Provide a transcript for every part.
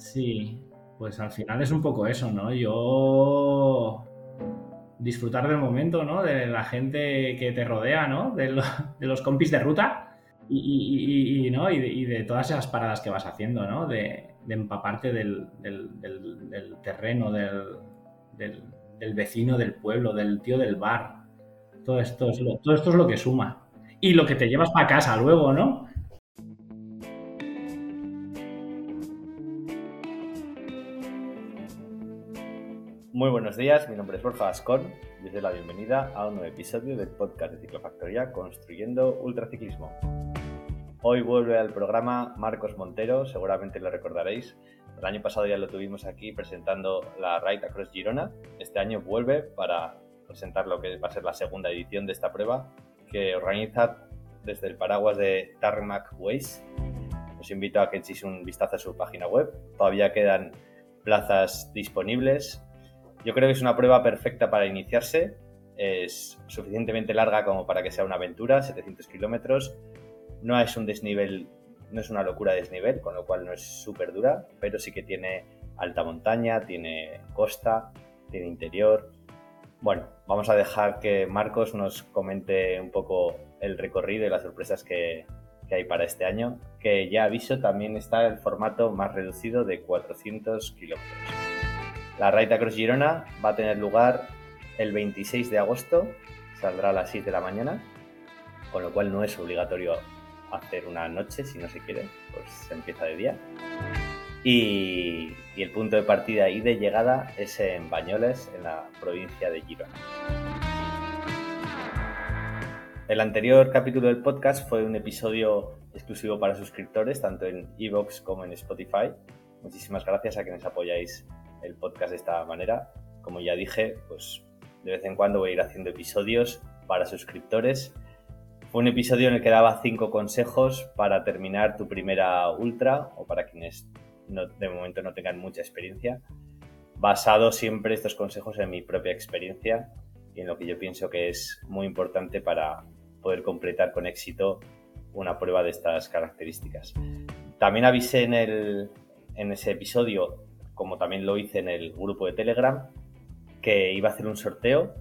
Sí, pues al final es un poco eso, ¿no? Yo disfrutar del momento, ¿no? De la gente que te rodea, ¿no? De, los compis de ruta y, ¿no? y, de, todas esas paradas que vas haciendo, ¿no? De, empaparte del, terreno, del, vecino del pueblo, del tío del bar. Todo esto, es lo, todo esto es lo que suma. Y lo que te llevas para casa luego, ¿no? Muy buenos días, mi nombre es Borja Ascón y os doy la bienvenida a un nuevo episodio del podcast de Ciclofactoría Construyendo Ultraciclismo. Hoy vuelve al programa Marcos Montero, seguramente lo recordaréis. El año pasado ya lo tuvimos aquí presentando la Ride Across Girona. Este año vuelve para presentar lo que va a ser la segunda edición de esta prueba que organiza desde el paraguas de Tarmac Ways. Os invito a que echéis un vistazo a su página web. Todavía quedan plazas disponibles yo creo que es una prueba perfecta para iniciarse. Es suficientemente larga como para que sea una aventura, 700 kilómetros. No es un desnivel, no es una locura de desnivel, con lo cual no es súper dura, pero sí que tiene alta montaña, tiene costa, tiene interior. Bueno, vamos a dejar que Marcos nos comente un poco el recorrido y las sorpresas que hay para este año, que ya aviso también está el formato más reducido de 400 kilómetros. La Raita Cross Girona va a tener lugar el 26 de agosto, saldrá a las 6 de la mañana, con lo cual no es obligatorio hacer una noche si no se quiere, pues se empieza de día. Y, el punto de partida y de llegada es en Bañoles, en la provincia de Girona. El anterior capítulo del podcast fue un episodio exclusivo para suscriptores, tanto en Evox como en Spotify. Muchísimas gracias a quienes apoyáis el podcast de esta manera. Como ya dije, pues de vez en cuando voy a ir haciendo episodios para suscriptores. Fue un episodio en el que daba cinco consejos para terminar tu primera ultra o para quienes de momento no tengan mucha experiencia. Basado siempre estos consejos en mi propia experiencia y en lo que yo pienso que es muy importante para poder completar con éxito una prueba de estas características. También avisé en, el, en ese episodio como también lo hice en el grupo de Telegram, que iba a hacer un sorteo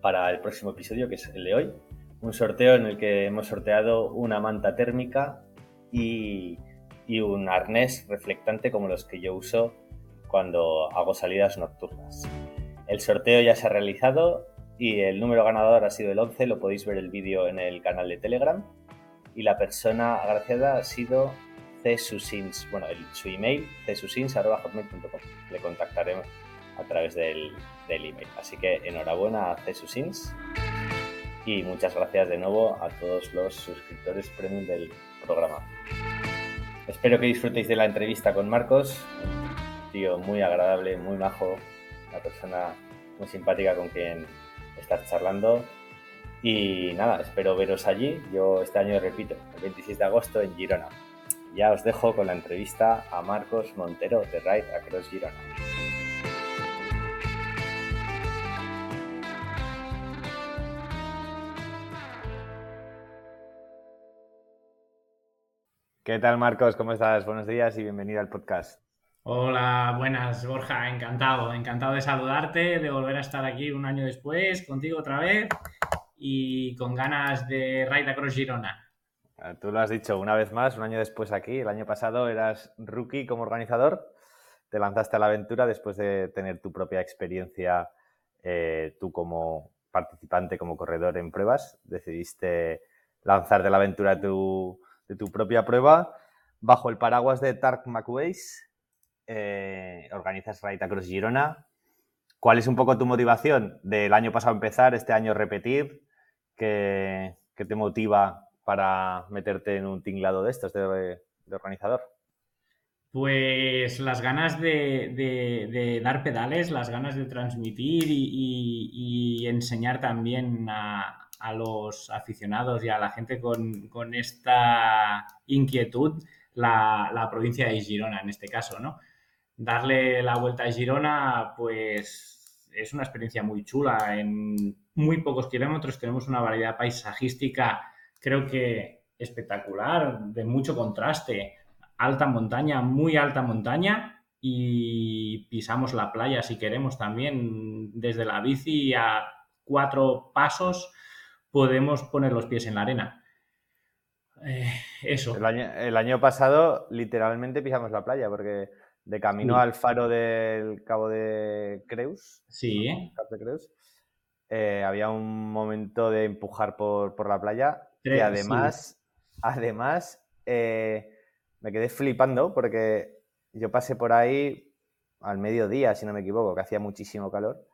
para el próximo episodio, que es el de hoy. Un sorteo en el que hemos sorteado una manta térmica y, un arnés reflectante como los que yo uso cuando hago salidas nocturnas. El sorteo ya se ha realizado y el número ganador ha sido el 11, lo podéis ver el vídeo en el canal de Telegram. Y la persona agraciada ha sido csusins, bueno, su email, csusins.com. Le contactaremos a través del, email. Así que enhorabuena a csusins y muchas gracias de nuevo a todos los suscriptores premium del programa. Espero que disfrutéis de la entrevista con Marcos, tío muy agradable, muy majo, una persona muy simpática con quien estar charlando. Y nada, espero veros allí. Yo este año repito, el 26 de agosto en Girona ya os dejo con la entrevista a Marcos Montero de Ride Across Girona. ¿Qué tal Marcos? ¿Cómo estás? Buenos días y bienvenido al podcast. Hola, buenas Borja, encantado, encantado de saludarte, de volver a estar aquí un año después contigo otra vez y con ganas de Ride Across Girona. Tú lo has dicho una vez más, un año después aquí. El año pasado eras rookie como organizador. Te lanzaste a la aventura después de tener tu propia experiencia, eh, tú como participante, como corredor en pruebas. Decidiste lanzarte a la aventura de tu, propia prueba bajo el paraguas de Tark McWays. Eh, organizas Raita Cross Girona. ¿Cuál es un poco tu motivación del año pasado empezar, este año repetir? ¿Qué, qué te motiva para meterte en un tinglado de estos de, organizador? Pues las ganas de, dar pedales, las ganas de transmitir y, enseñar también a, los aficionados y a la gente con, esta inquietud la, provincia de Girona, en este caso, ¿no? Darle la vuelta a Girona, pues es una experiencia muy chula. En muy pocos kilómetros tenemos una variedad paisajística creo que espectacular, de mucho contraste. alta montaña, muy alta montaña y pisamos la playa si queremos también. Desde la bici a cuatro pasos podemos poner los pies en la arena. Eh, eso. El año, pasado literalmente pisamos la playa porque de camino al faro del Cabo de Creus. Sí. Eh, había un momento de empujar por, la playa y además, además eh, me quedé flipando porque yo pasé por ahí al mediodía, si no me equivoco, que hacía muchísimo calor.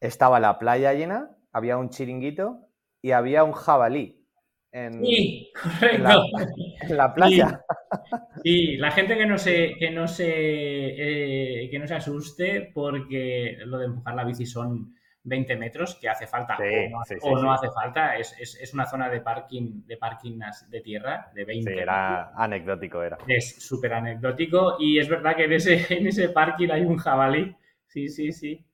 Estaba la playa llena, había un chiringuito y había un jabalí en, sí, correcto. En, la, playa. Sí. la gente que no se, que no se, eh, que no se asuste porque lo de empujar la bici son 20 metros, que hace falta o no, hace falta, es, una zona de parking, de parking de tierra de 20 Sí, era anecdótico, era. Es súper anecdótico y es verdad que en ese, en ese parking hay un jabalí. Sí, sí, sí.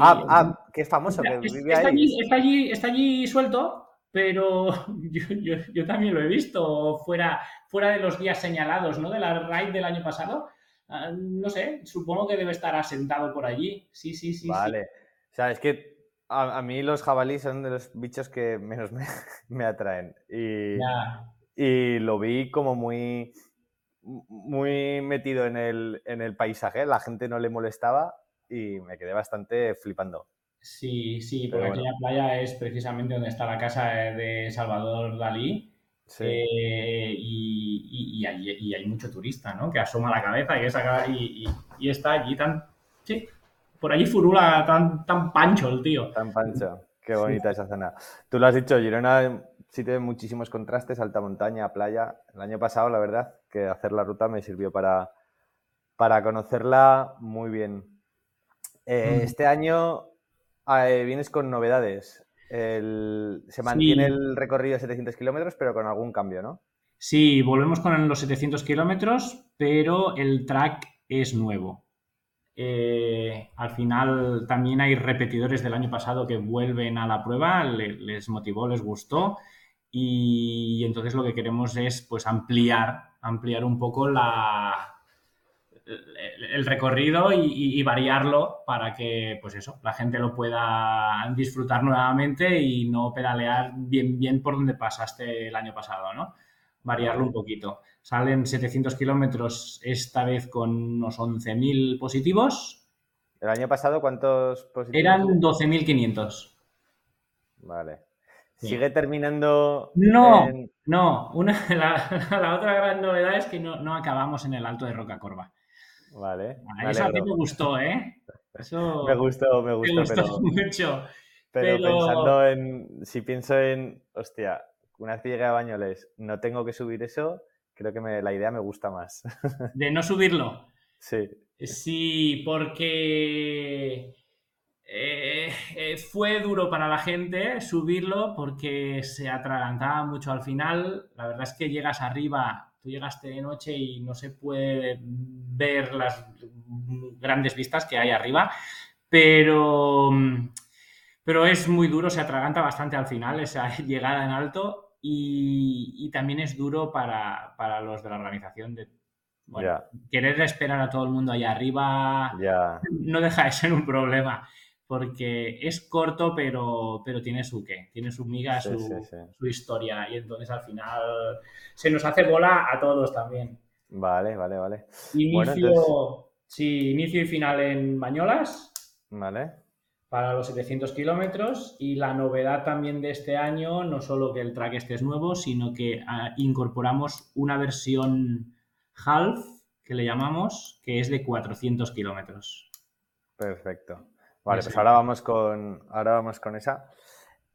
Ah, ah, es famoso, que vive está Allí, está, allí, está allí suelto, pero yo, también lo he visto fuera, fuera de los días señalados, ¿no? De la raid del año pasado. Ah, no sé, supongo que debe estar asentado por allí. Sí, sí, sí. Vale. O sea, es que a, mí los jabalíes son de los bichos que menos me, atraen. Y, y, lo vi como muy, muy metido en el, en el paisaje. La gente no le molestaba y me quedé bastante flipando. Sí, sí, porque aquella playa es precisamente donde está la casa de Salvador Dalí. Sí. Eh, y, y, hay, mucho turista, ¿no? Que asoma la cabeza y, y, está allí tan... Sí, por allí furula tan, tan pancho el tío. Tan pancho. Qué bonita esa zona. Tú lo has dicho, Girona sí tiene muchísimos contrastes, alta montaña, playa. El año pasado, la verdad, que hacer la ruta me sirvió para, para conocerla muy bien. Eh, mm. Este año eh, vienes con novedades. se mantiene el recorrido de 700 kilómetros, pero con algún cambio, ¿no? Sí, volvemos con los 700 kilómetros, pero el track es nuevo. Eh, al final también hay repetidores del año pasado que vuelven a la prueba, les motivó, les gustó y, entonces lo que queremos es pues ampliar, ampliar un poco la, el recorrido y, variarlo para que pues eso, la gente lo pueda disfrutar nuevamente y no pedalear bien, bien por donde pasaste el año pasado, ¿no? Variarlo un poquito. Salen 700 kilómetros esta vez con unos 11.000 positivos. ¿El año pasado cuántos positivos? Eran 12.500. Vale. ¿Sigue terminando? No, no. Una, la, otra gran novedad es que no, acabamos en el alto de Rocacorva. Vale. eso a mí me gustó, ¿eh? Eso me gustó, me gustó. Me gustó mucho. Pero, pensando en. Si pienso en. Hostia, una vez que llegue a Bañoles, no tengo que subir eso creo que la idea me gusta más. ¿De no subirlo? Sí. Sí, porque eh, eh, fue duro para la gente subirlo porque se atragantaba mucho al final. La verdad es que llegas arriba, tú llegaste de noche y no se puede ver las grandes vistas que hay arriba, pero, pero es muy duro, se atraganta bastante al final esa llegada en alto y, también es duro para, los de la organización de querer esperar a todo el mundo allá arriba no deja de ser un problema porque es corto pero, pero tiene su qué, tiene su miga, su, su, historia y entonces al final se nos hace bola a todos también. Vale, vale, vale. Inicio, sí, inicio y final en Bañolas. Vale para los 700 kilómetros y la novedad también de este año, no solo que el track este es nuevo, sino que ah, incorporamos una versión half, que le llamamos, que es de 400 kilómetros. Perfecto. Vale, pues ahora vamos con, ahora vamos con esa.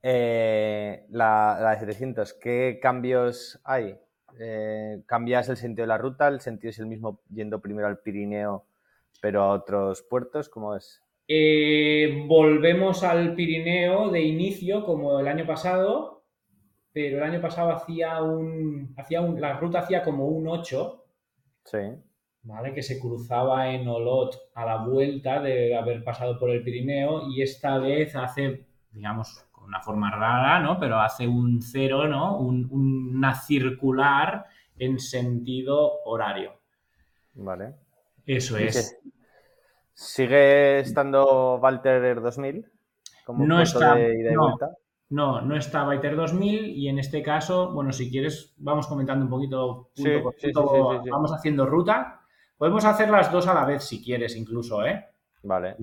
Eh, la, de 700, ¿qué cambios hay? Eh, ¿Cambias el sentido de la ruta? ¿El sentido es el mismo yendo primero al Pirineo, pero a otros puertos? ¿Cómo es? Eh, volvemos al Pirineo de inicio, como el año pasado, pero el año pasado hacía un, hacía un, la ruta hacía como un 8. Sí. ¿Vale? Que se cruzaba en Olot a la vuelta de haber pasado por el Pirineo y esta vez hace, digamos, con una forma rara, ¿no? Pero hace un cero, ¿no? una circular en sentido horario. Vale. Eso es. ¿Sigue estando Walter 2000? Como no está. no, no, no está Walter 2000 y en este caso, bueno, si quieres, vamos comentando un poquito punto por punto, vamos haciendo ruta. Podemos hacer las dos a la vez si quieres, incluso, ¿eh? Vale.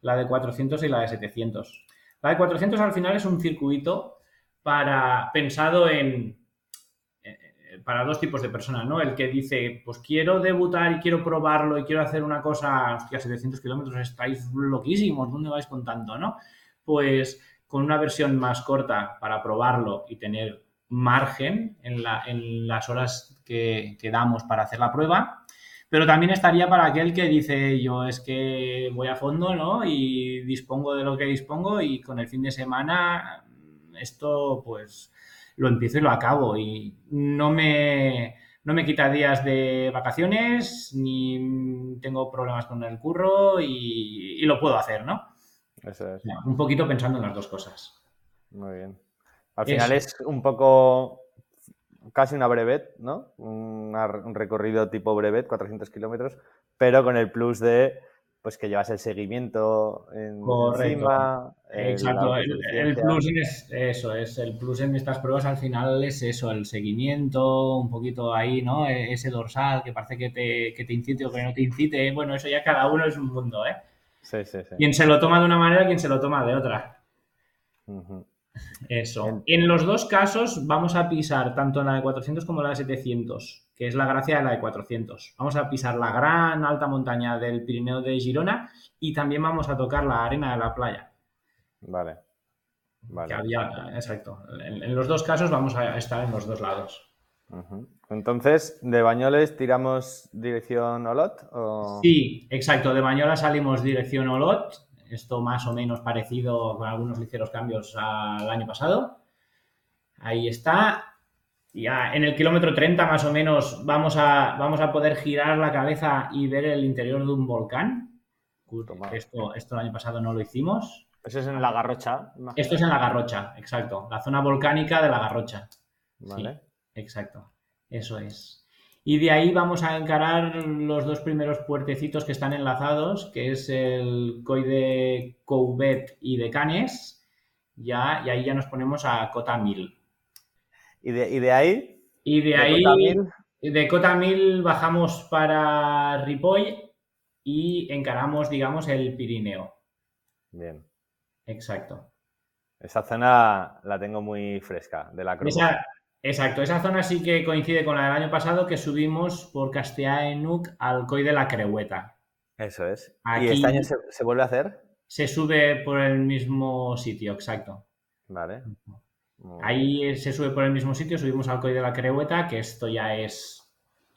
La de 400 y la de 700. La de 400 al final es un circuito para pensado en para dos tipos de personas, ¿no? El que dice, pues quiero debutar y quiero probarlo y quiero hacer una cosa, hostia, 700 kilómetros, estáis loquísimos, ¿dónde vais con tanto, no? Pues con una versión más corta para probarlo y tener margen en, las horas que, que damos para hacer la prueba, pero también estaría para aquel que dice, yo es que voy a fondo, ¿no? Y dispongo de lo que dispongo y con el fin de semana esto, pues lo empiezo y lo acabo. Y no me, no me quita días de vacaciones, ni tengo problemas con el curro y, lo puedo hacer, ¿no? Eso es. Un poquito pensando en las dos cosas. Muy bien. Al final es un poco casi una brevet, ¿no? Un, un recorrido tipo brevet, 400 kilómetros, pero con el plus de pues que llevas el seguimiento en, encima. Exacto, el, plus es eso, es el plus en estas pruebas al final es eso, el seguimiento, un poquito ahí, ¿no? E, ese dorsal que parece que te, que te incite o que no te incite, bueno, eso ya cada uno es un mundo, ¿eh? Sí, sí, sí. Quien se lo toma de una manera, quien se lo toma de otra. Eso. En los dos casos vamos a pisar tanto en la de 400 como en la de 700 que es la gracia de la de 400. Vamos a pisar la gran alta montaña del Pirineo de Girona y también vamos a tocar la arena de la playa. Vale. vale. exacto. En, los dos casos vamos a estar en los dos lados. Entonces, ¿de Bañoles tiramos dirección Olot? Sí, exacto. De Bañolas salimos dirección Olot. Esto más o menos parecido con algunos ligeros cambios al año pasado. Ahí está ya en el kilómetro 30 más o menos vamos a, vamos a poder girar la cabeza y ver el interior de un volcán. Esto, esto el año pasado no lo hicimos. Eso es en la Garrocha. Esto es en la Garrocha, exacto. La zona volcánica de la Garrocha. Vale. exacto. Eso es. Y de ahí vamos a encarar los dos primeros puertecitos que están enlazados, que es el COI de Coubet y de Canes. Ya, y ahí ya nos ponemos a Cota 1000. ¿Y de, ahí? Y de, ahí, de Cota 1000 bajamos para Ripoll y encaramos, digamos, el Pirineo. Bien. Exacto. Esa zona la tengo muy fresca, de la Cruz. exacto, esa zona sí que coincide con la del año pasado que subimos por Castellá-Enuc al COI de la Crehueta. Eso es. ¿Y este año se, se, vuelve a hacer? Se sube por el mismo sitio, exacto. Vale. Ahí se sube por el mismo sitio, subimos al Coy de la Creueta, que esto ya es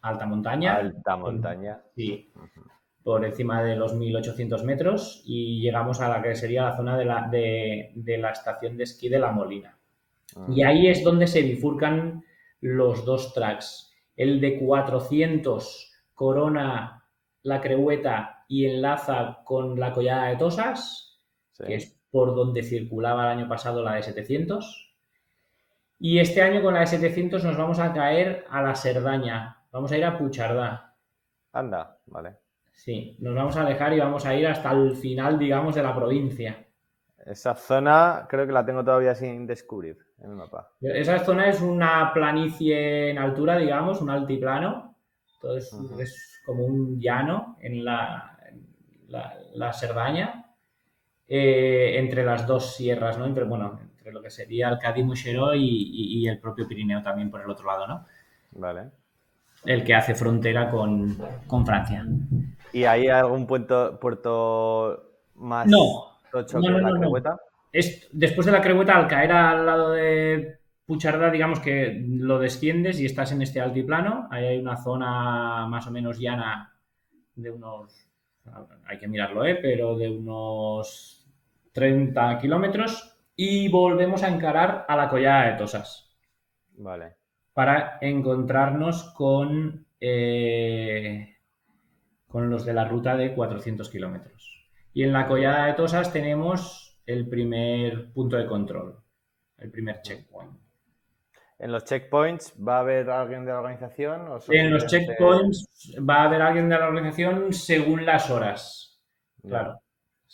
alta montaña. Alta montaña. Sí, por encima de los 1800 metros y llegamos a la que sería la zona de la, de, la estación de esquí de La Molina. Ah. Y ahí es donde se bifurcan los dos tracks. El de 400 corona la Creueta y enlaza con la Collada de Tosas, que es por donde circulaba el año pasado la de 700 y este año con la de 700 nos vamos a caer a la Serdaña. Vamos a ir a Puchardá. Anda, vale. Sí, nos vamos a alejar y vamos a ir hasta el final, digamos, de la provincia. Esa zona creo que la tengo todavía sin descubrir en el mapa. Esa zona es una planicie en altura, digamos, un altiplano. Entonces es como un llano en la, la, Serdaña, eh, entre las dos sierras, ¿no? Entre, bueno, lo que sería el Cádiz y, y, el propio Pirineo también por el otro lado, ¿no? Vale. El que hace frontera con, Francia. ¿Y hay algún puerto, puerto más no, tocho que la Crehueta? Es, después de la Crehueta, al caer al lado de Pucharda, digamos que lo desciendes y estás en este altiplano. Ahí hay una zona más o menos llana de unos, hay que mirarlo, ¿eh? pero de unos 30 kilómetros y volvemos a encarar a la collada de Tosas. Vale. Para encontrarnos con, eh, con los de la ruta de 400 kilómetros. Y en la collada de Tosas tenemos el primer punto de control, el primer checkpoint. ¿En los checkpoints va a haber alguien de la organización? en los checkpoints va a haber alguien de la organización según las horas. Claro,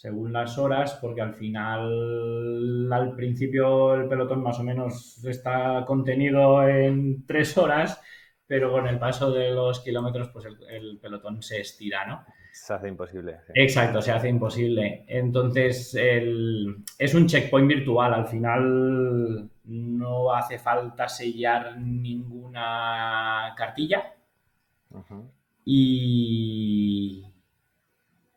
según las horas, porque al final, al principio el pelotón más o menos está contenido en tres horas, pero con el paso de los kilómetros, pues el pelotón se estira, ¿no? Se hace imposible. Exacto, se hace imposible. Entonces, es un checkpoint virtual. Al final no hace falta sellar ninguna cartilla. Y,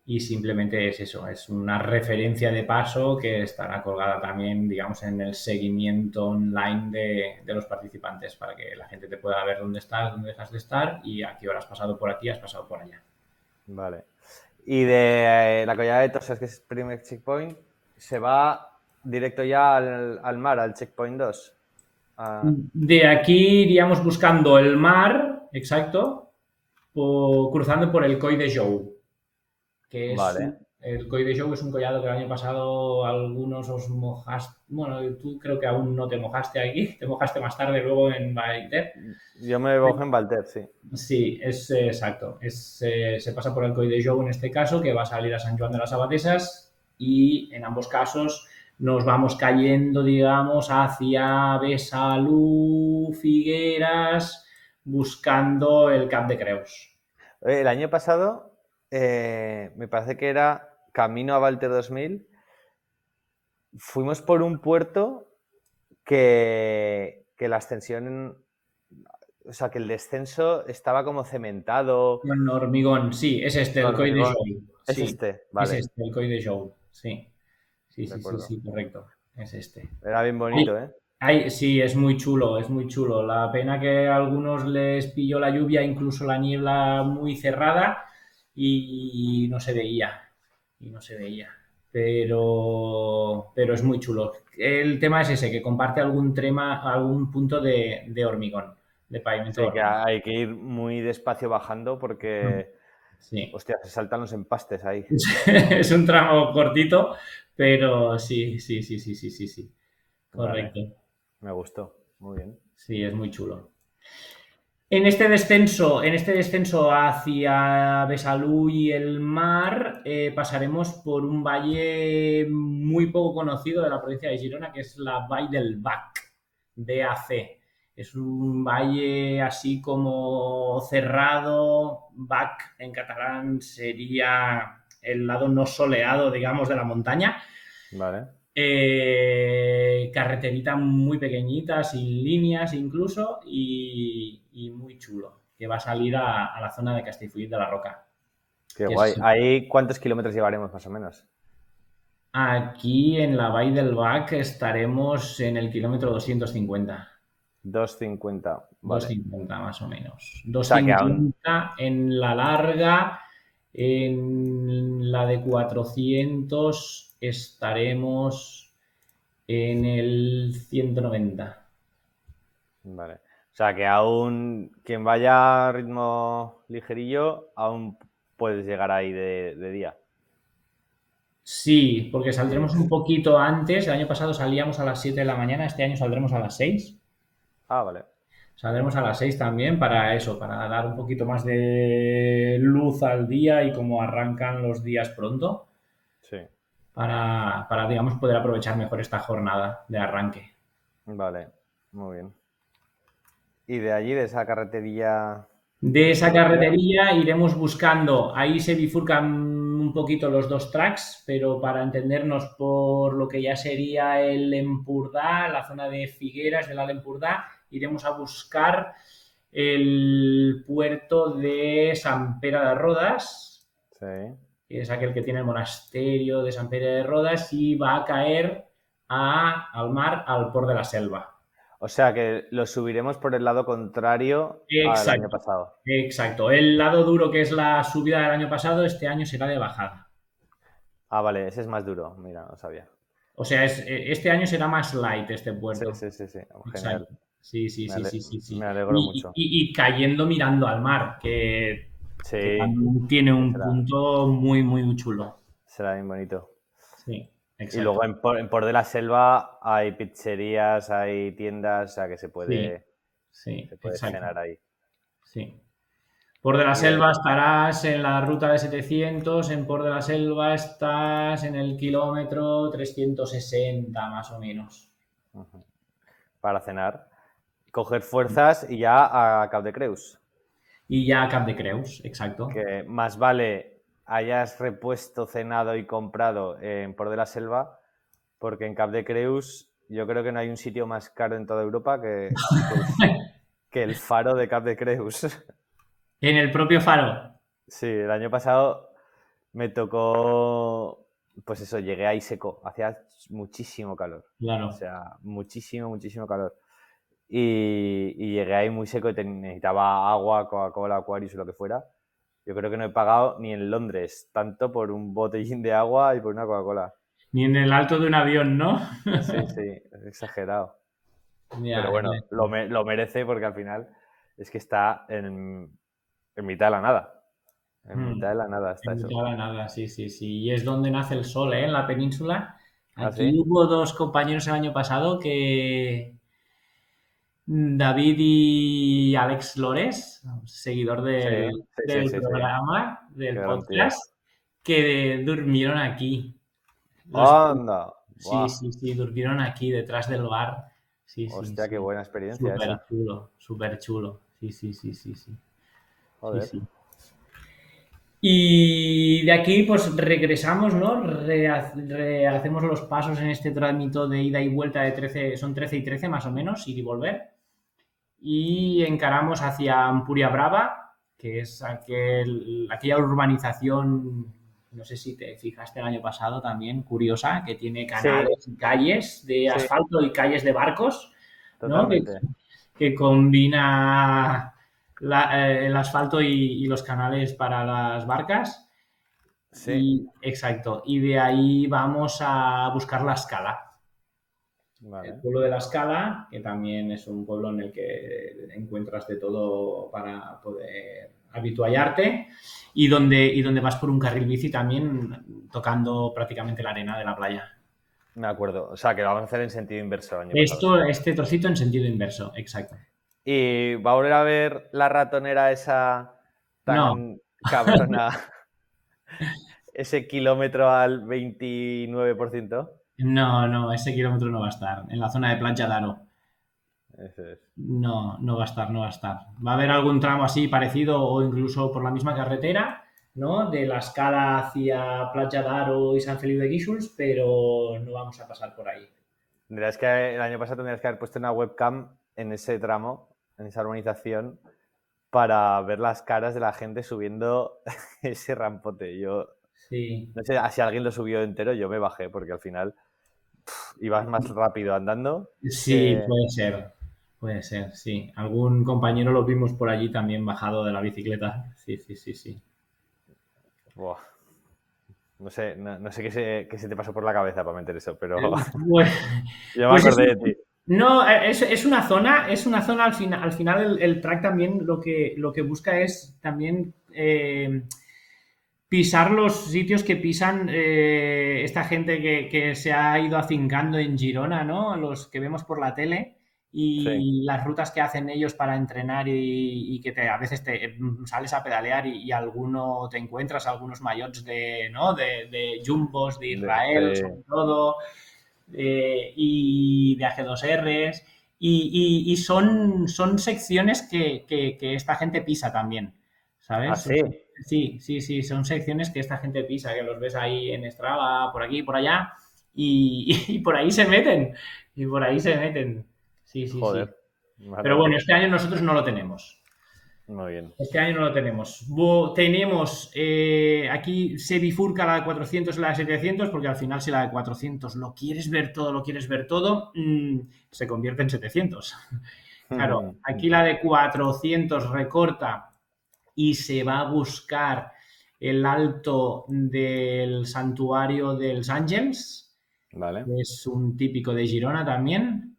y simplemente es eso, es una referencia de paso que estará colgada también, digamos, en el seguimiento online de, de, los participantes para que la gente te pueda ver dónde estás, dónde dejas de estar y a qué hora has pasado por aquí, has pasado por allá. Vale. Y de eh, la collada de Tosas, que es el primer checkpoint, se va directo ya al, mar, al checkpoint 2. De aquí iríamos buscando el mar, exacto, cruzando por el Coy de Joe, que es vale. El Koi de Show es un collado que el año pasado algunos os mojaste. Bueno, tú creo que aún no te mojaste aquí, te mojaste más tarde luego en Valter. Yo me mojé en Valter, sí. Sí, es eh, exacto. Es, eh, se pasa por el Koi de Show en este caso, que va a salir a San Juan de las Abadesas, y en ambos casos nos vamos cayendo, digamos, hacia Besalú, Figueras, buscando el Cap de Creus. El año pasado eh, me parece que era camino a Valter 2000, fuimos por un puerto que, la ascensión, o sea, que el descenso estaba como cementado. Con hormigón, sí, es este, el Coy de Show. Es este, vale. Es este, el Coy de Show, sí. Sí, sí, sí, correcto. Es este. Era bien bonito, ¿eh? sí, es muy chulo, es muy chulo. La pena que a algunos les pilló la lluvia, incluso la niebla muy cerrada y no se veía y no se veía. Pero, pero es muy chulo. El tema es ese, que comparte algún trema, algún punto de, hormigón, de pavimento. que hay que ir muy despacio bajando porque, sí. hostia, se saltan los empastes ahí. es un tramo cortito, pero sí, sí, sí, sí, sí, sí, sí. Correcto. Me gustó, muy bien. Sí, es muy chulo. En este descenso, en este descenso hacia Besalú y el mar, eh, pasaremos por un valle muy poco conocido de la provincia de Girona, que es la Valle del Bac, BAC. Es un valle así como cerrado. Bac en catalán sería el lado no soleado, digamos, de la montaña. Vale. Eh, carreterita muy pequeñita, sin líneas incluso, y, muy chulo, que va a salir a, la zona de Castellfollit de la Roca. Qué guay. ¿Ahí cuántos kilómetros llevaremos más o menos? Aquí en la Valle del Bac estaremos en el kilómetro 250. 250. 250 más o menos. 250 en la larga, en la de 400 estaremos en el 190. Vale. O sea que aún quien vaya a ritmo ligerillo, aún puedes llegar ahí de, día. Sí, porque saldremos un poquito antes. El año pasado salíamos a las 7 de la mañana, este año saldremos a las 6. Ah, vale. Saldremos a las 6 también para eso, para dar un poquito más de luz al día y como arrancan los días pronto. Sí para, digamos, poder aprovechar mejor esta jornada de arranque. Vale, muy bien. ¿Y de allí, de esa carretería? De esa carretería iremos buscando, ahí se bifurcan un poquito los dos tracks, pero para entendernos por lo que ya sería el Empurdá, la zona de Figueras del Empurdá, iremos a buscar el puerto de San Pera de Rodas. Sí es aquel que tiene el monasterio de San Pedro de Rodas y va a caer al mar al por de la selva. O sea que lo subiremos por el lado contrario al año pasado. Exacto. El lado duro que es la subida del año pasado, este año será de bajada. Ah, vale, ese es más duro. Mira, no sabía. O sea, este año será más light este puerto. Sí, sí, sí. Sí, sí, sí, sí, sí, Me alegro mucho. y, cayendo mirando al mar, que tiene un punto muy, muy chulo. Será bien bonito. Sí. Y luego en por, de la Selva hay pizzerías, hay tiendas, o sea que se puede, sí, se puede cenar ahí. Sí. Por de la Selva estarás en la ruta de 700, en Por de la Selva estás en el kilómetro 360 más o menos. Para cenar, coger fuerzas y ya a Cap de Creus. Y ya a Cap de Creus, exacto. Que más vale hayas repuesto, cenado y comprado en Por de la Selva, porque en Cap de Creus yo creo que no hay un sitio más caro en toda Europa que, que, el, faro de Cap de Creus. En el propio faro. Sí, el año pasado me tocó, pues eso, llegué ahí seco, hacía muchísimo calor. Claro. O sea, muchísimo, muchísimo calor. Y, y llegué ahí muy seco y necesitaba agua, Coca-Cola, Aquarius o lo que fuera. Yo creo que no he pagado ni en Londres tanto por un botellín de agua y por una Coca-Cola. Ni en el alto de un avión, ¿no? Sí, sí, es exagerado. Pero bueno, lo, merece porque al final es que está en, mitad de la nada. En hmm. mitad de la nada está en eso. En mitad de la nada, sí, sí, sí. Y es donde nace el sol, ¿eh? En la península. ¿Ah, Aquí hubo dos compañeros el año pasado que, David y Alex Lores, seguidor del programa, del podcast, que durmieron aquí. ¡Anda! Sí, sí, sí, durmieron aquí, detrás del bar. Sí, Hostia, qué buena experiencia. Súper chulo, súper chulo. Sí, sí, sí, sí, sí. Joder. Y de aquí, pues regresamos, ¿no? Rehacemos los pasos en este trámite de ida y vuelta de 13, son 13 y 13 más o menos, ir y volver y encaramos hacia Ampuria Brava, que es aquel, aquella urbanización, no sé si te fijaste el año pasado también, curiosa, que tiene canales y calles de asfalto y calles de barcos, ¿no? que, combina eh, el asfalto y, los canales para las barcas. Sí. exacto. Y de ahí vamos a buscar la escala. El pueblo de la Escala, que también es un pueblo en el que encuentras de todo para poder habituallarte y donde, y donde vas por un carril bici también tocando prácticamente la arena de la playa. Me acuerdo, o sea que lo vamos a hacer en sentido inverso. Esto, este trocito en sentido inverso, exacto. ¿Y va a volver a ver la ratonera esa tan cabrona? ese kilómetro al 29%. No, no, ese kilómetro no va a estar. En la zona de Plancha Daro. No, no va a estar, no va a estar. Va a haber algún tramo así parecido o incluso por la misma carretera, ¿no? De la escala hacia Playa Daro y San Felipe de Guíxols, pero no vamos a pasar por ahí. Tendrías que, el año pasado tendrías que haber puesto una webcam en ese tramo, en esa urbanización, para ver las caras de la gente subiendo ese rampote. Yo sí. no sé si alguien lo subió entero, yo me bajé porque al final ibas más rápido andando. Sí, puede ser. Puede ser, sí. Algún compañero lo vimos por allí también bajado de la bicicleta. Sí, sí, sí, sí. No sé, no, sé qué se, se, te pasó por la cabeza para meter eso, pero eh, yo me pues acordé de ti. No, es, es, una zona, es una zona al, final al final el, track también lo que, lo que busca es también eh, pisar los sitios que pisan eh, esta gente que, se ha ido afincando en Girona, ¿no? Los que vemos por la tele y las rutas que hacen ellos para entrenar y, que te, a veces te mm, sales a pedalear y, alguno te encuentras algunos mayots de, ¿no? de, jumbos de Israel, sobre todo, eh, y de AG2Rs. Y, son, son secciones que, que, esta gente pisa también, ¿sabes? Ah, sí. Sí, sí, sí, son secciones que esta gente pisa, que los ves ahí en Strava, por aquí, por allá, y, por ahí se meten, y por ahí se meten. Sí, sí, Joder. sí. Pero bueno, este año nosotros no lo tenemos. Muy bien. Este año no lo tenemos. tenemos, eh, aquí se bifurca la de 400 y la de 700, porque al final si la de 400 lo quieres ver todo, lo quieres ver todo, mm, se convierte en 700. Claro, aquí la de 400 recorta y se va a buscar el alto del santuario de los Ángeles. Vale. es un típico de Girona también.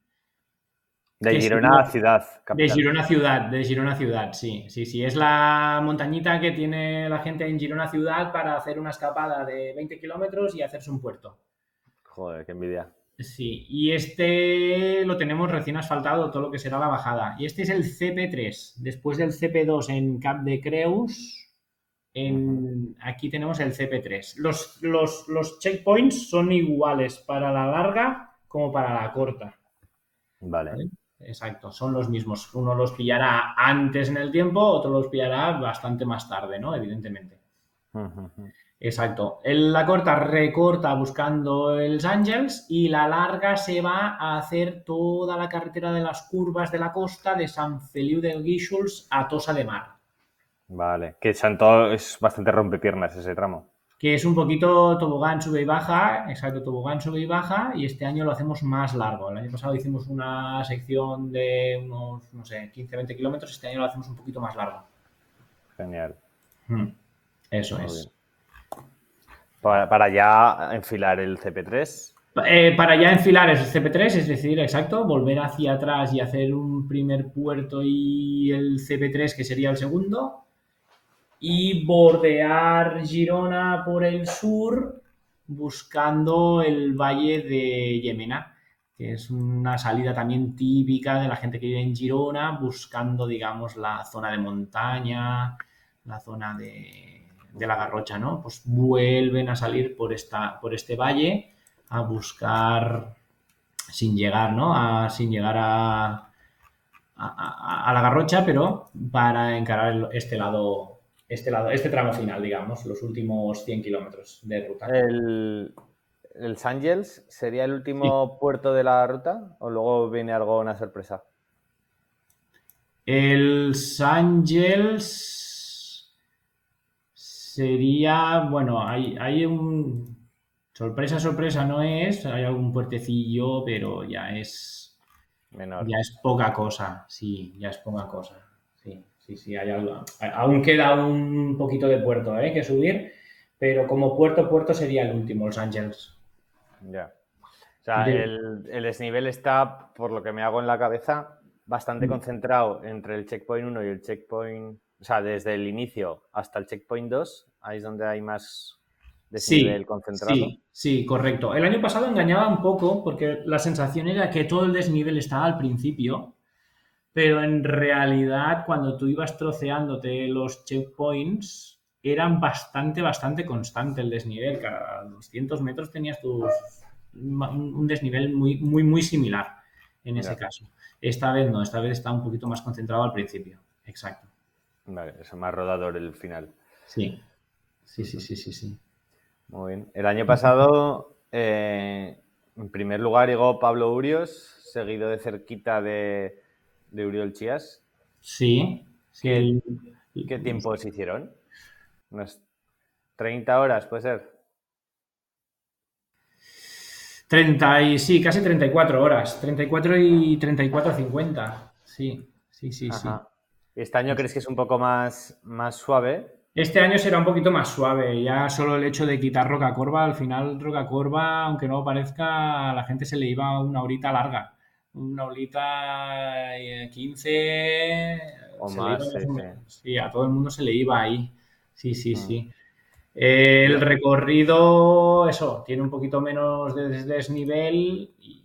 De Girona ciudad. De Girona ciudad, de Girona ciudad, sí, sí, sí. Es la montañita que tiene la gente en Girona ciudad para hacer una escapada de 20 kilómetros y hacerse un puerto. Joder, qué envidia. Sí, y este lo tenemos recién asfaltado, todo lo que será la bajada. Y este es el CP3. Después del CP2 en Cap de Creus, en, aquí tenemos el CP3. Los, los, los checkpoints son iguales para la larga como para la corta. Vale. Exacto, son los mismos. Uno los pillará antes en el tiempo, otro los pillará bastante más tarde, ¿no? Evidentemente. Exacto. la corta recorta buscando el Ángels y la larga se va a hacer toda la carretera de las curvas de la costa de San Feliu de Guíxols a Tosa de Mar. Vale, que Santo es bastante rompepiernas ese tramo. Que es un poquito tobogán, sube y baja, exacto, tobogán, sube y baja, y este año lo hacemos más largo. El año pasado hicimos una sección de unos, no sé, 15-20 kilómetros, este año lo hacemos un poquito más largo. Genial. Hmm. Eso es. Para, ya enfilar el CP3. Eh, para ya enfilar el CP3, es decir, exacto, volver hacia atrás y hacer un primer puerto y el CP3, que sería el segundo, y bordear Girona por el sur buscando el valle de Yemena, que es una salida también típica de la gente que vive en Girona, buscando, digamos, la zona de montaña, la zona de de la Garrocha, ¿no? Pues vuelven a salir por, esta, por este valle a buscar, sin llegar, ¿no? sin llegar a, a, la Garrocha, pero para encarar este lado, este lado, este tramo final, digamos, los últimos 100 kilómetros de ruta. El, el Ángels sería el último puerto de la ruta o luego viene algo, una sorpresa? El Ángels sería, bueno, hay, hay un... Sorpresa, sorpresa no es, hay algún puertecillo, pero ya es... Menor. Ya es poca cosa, sí, ya es poca cosa. Sí, sí, sí, hay algo. Aún queda un poquito de puerto ¿eh? que subir, pero como puerto, puerto sería el último, Los Ángeles. Ya. O sea, el, el, desnivel está, por lo que me hago en la cabeza, bastante concentrado entre el checkpoint 1 y el checkpoint o sea, desde el inicio hasta el checkpoint 2, ahí es donde hay más desnivel concentrado. Sí, sí, correcto. El año pasado engañaba un poco porque la sensación era que todo el desnivel estaba al principio, pero en realidad cuando tú ibas troceándote los checkpoints, eran bastante, bastante constante el desnivel. Cada 200 metros tenías tus, un desnivel muy, muy, muy similar en ese caso. Esta vez no, esta vez está un poquito más concentrado al principio. Exacto. Vale, es más rodador el final. Sí, sí, sí, sí, sí, sí. Muy bien. El año pasado, eh, en primer lugar, llegó Pablo Urios, seguido de cerquita de, de Uriol Chías. Sí. ¿Qué, ¿Qué tiempos hicieron? Unas 30 horas, puede ser. 30 y sí, casi 34 horas. 34 y 34 a 50. Sí, sí, sí, sí. ¿Este año crees que es un poco más, más suave? Este año será un poquito más suave, ya solo el hecho de quitar Roca Corva, al final Roca Corva, aunque no parezca, a la gente se le iba una horita larga, una horita 15 eh, o más, sí, a todo el mundo se le iba ahí, sí, sí, mm. sí. el recorrido, eso, tiene un poquito menos de desnivel y,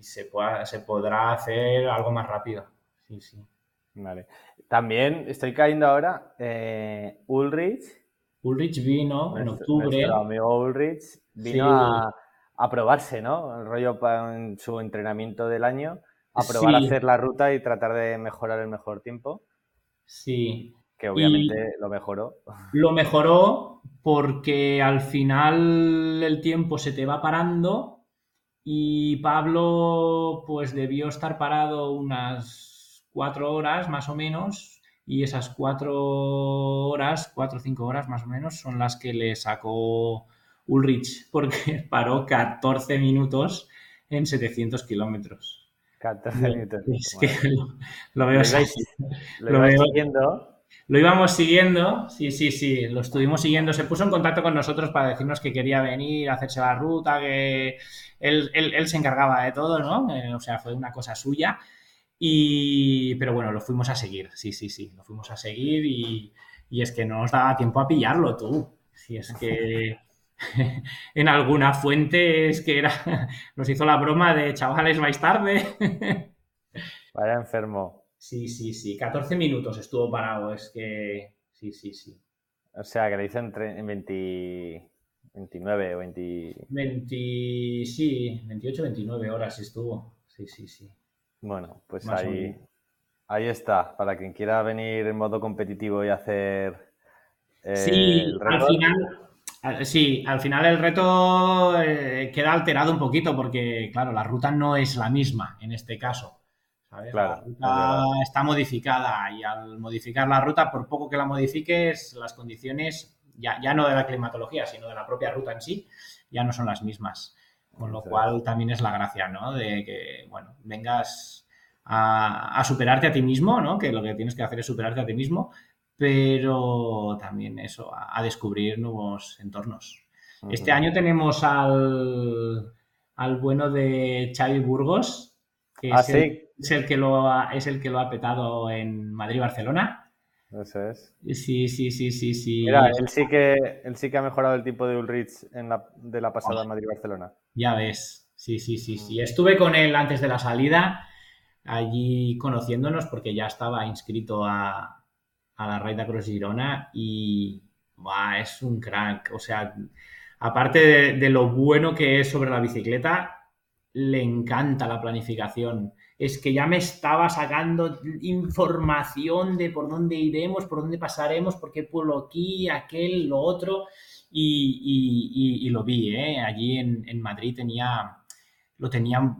se, se podrá hacer algo más rápido, sí, sí. Vale. También estoy cayendo ahora. Eh, Ulrich. Ulrich vino en octubre. Nuestro amigo Ulrich vino a, probarse, ¿no? El rollo en su entrenamiento del año. A probar a hacer la ruta y tratar de mejorar el mejor tiempo. Sí. Que obviamente lo mejoró. Lo mejoró porque al final el tiempo se te va parando y Pablo pues debió estar parado unas cuatro horas más o menos y esas cuatro horas, cuatro o cinco horas más o menos, son las que le sacó Ulrich porque paró 14 minutos en 700 kilómetros. 14 minutos. Es que lo, veo, lo, siguiendo. Lo íbamos siguiendo, sí, sí, sí, lo estuvimos siguiendo. Se puso en contacto con nosotros para decirnos que quería venir, hacerse la ruta, que él, él, se encargaba de todo, ¿no? Eh, o sea, fue una cosa suya. Y, pero bueno, lo fuimos a seguir, sí, sí, sí, lo fuimos a seguir y, es que no nos daba tiempo a pillarlo tú. Si es que en alguna fuente es que era, nos hizo la broma de chavales vais tarde. Vaya enfermo. Sí, sí, sí, 14 minutos estuvo parado, es que sí, sí, sí. O sea, que le dicen en 20... 29 o 20... 20... Sí, 28, 29 horas estuvo. Sí, sí, sí. Bueno, pues ahí, ahí está. Para quien quiera venir en modo competitivo y hacer... Eh, sí, al final... Sí, al final el reto eh, queda alterado un poquito porque, claro, la ruta no es la misma en este caso. la ruta está modificada y al modificar la ruta, por poco que la modifiques, las condiciones ya, no de la climatología, sino de la propia ruta en sí, ya no son las mismas. Con lo cual también es la gracia, ¿no? De que, bueno, vengas a, superarte a ti mismo, ¿no? Que lo que tienes que hacer es superarte a ti mismo, pero también eso, a, descubrir nuevos entornos. Este año tenemos al, al bueno de Xavi Burgos, que ah, es, el, que lo es el que lo ha petado en Madrid-Barcelona. Eso es. Sí, sí, sí, sí, sí. Mira, él sí que, él sí que ha mejorado el tipo de Ulrich en la, de la pasada Madrid-Barcelona. Ya ves. Sí, sí, sí, sí. Mm. Estuve con él antes de la salida, allí conociéndonos, porque ya estaba inscrito a, a la Raida Cross Girona y es un crack. O sea, aparte de, de lo bueno que es sobre la bicicleta, le encanta la planificación es que ya me estaba sacando información de por dónde iremos, por dónde pasaremos, por qué pueblo aquí, aquel, lo otro, y, lo vi, ¿eh? Allí en, Madrid tenía, lo tenían,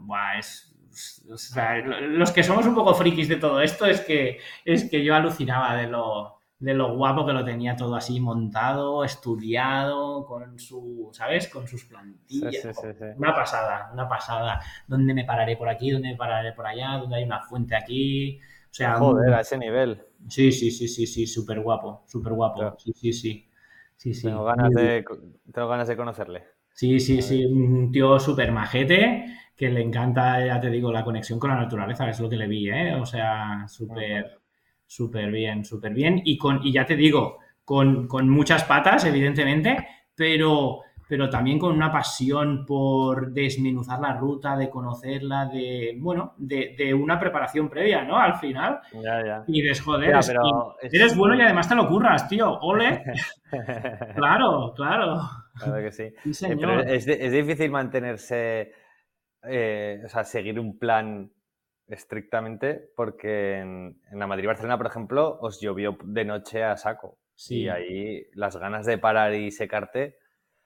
los que somos un poco frikis de todo esto es que, es que yo alucinaba de lo, de lo guapo que lo tenía todo así montado, estudiado, con su, ¿sabes? Con sus plantillas. una pasada, una pasada. ¿Dónde me pararé por aquí? ¿Dónde me pararé por allá? ¿Dónde hay una fuente aquí? O sea, Joder, a ese nivel. Sí, sí, sí, sí, sí, súper guapo, súper guapo. Sí, sí, sí. sí, sí. Tengo, ganas de, tengo ganas de conocerle. Sí, sí, sí, un tío súper majete que le encanta, ya te digo, la conexión con la naturaleza, es lo que le vi, ¿eh? O sea, súper súper bien, súper bien. Y, con, y ya te digo, con, muchas patas, evidentemente, pero, pero también con una pasión por desmenuzar la ruta, de conocerla, de, bueno, de, una preparación previa, ¿no? Al final. Ya, ya. Y dices, joder, eres bueno y además te lo curras, tío. Ole. claro, claro. Claro que sí. es, difícil mantenerse, eh, o sea, seguir un plan estrictamente porque en, la Madrid-Barcelona, por ejemplo, os llovió de noche a saco. Sí. Y ahí las ganas de parar y secarte,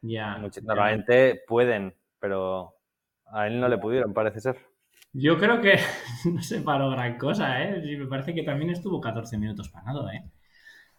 normalmente pueden, pero a él no le pudieron, parece ser. Yo creo que no se paró gran cosa, ¿eh? me parece que también estuvo 14 minutos parado, ¿eh?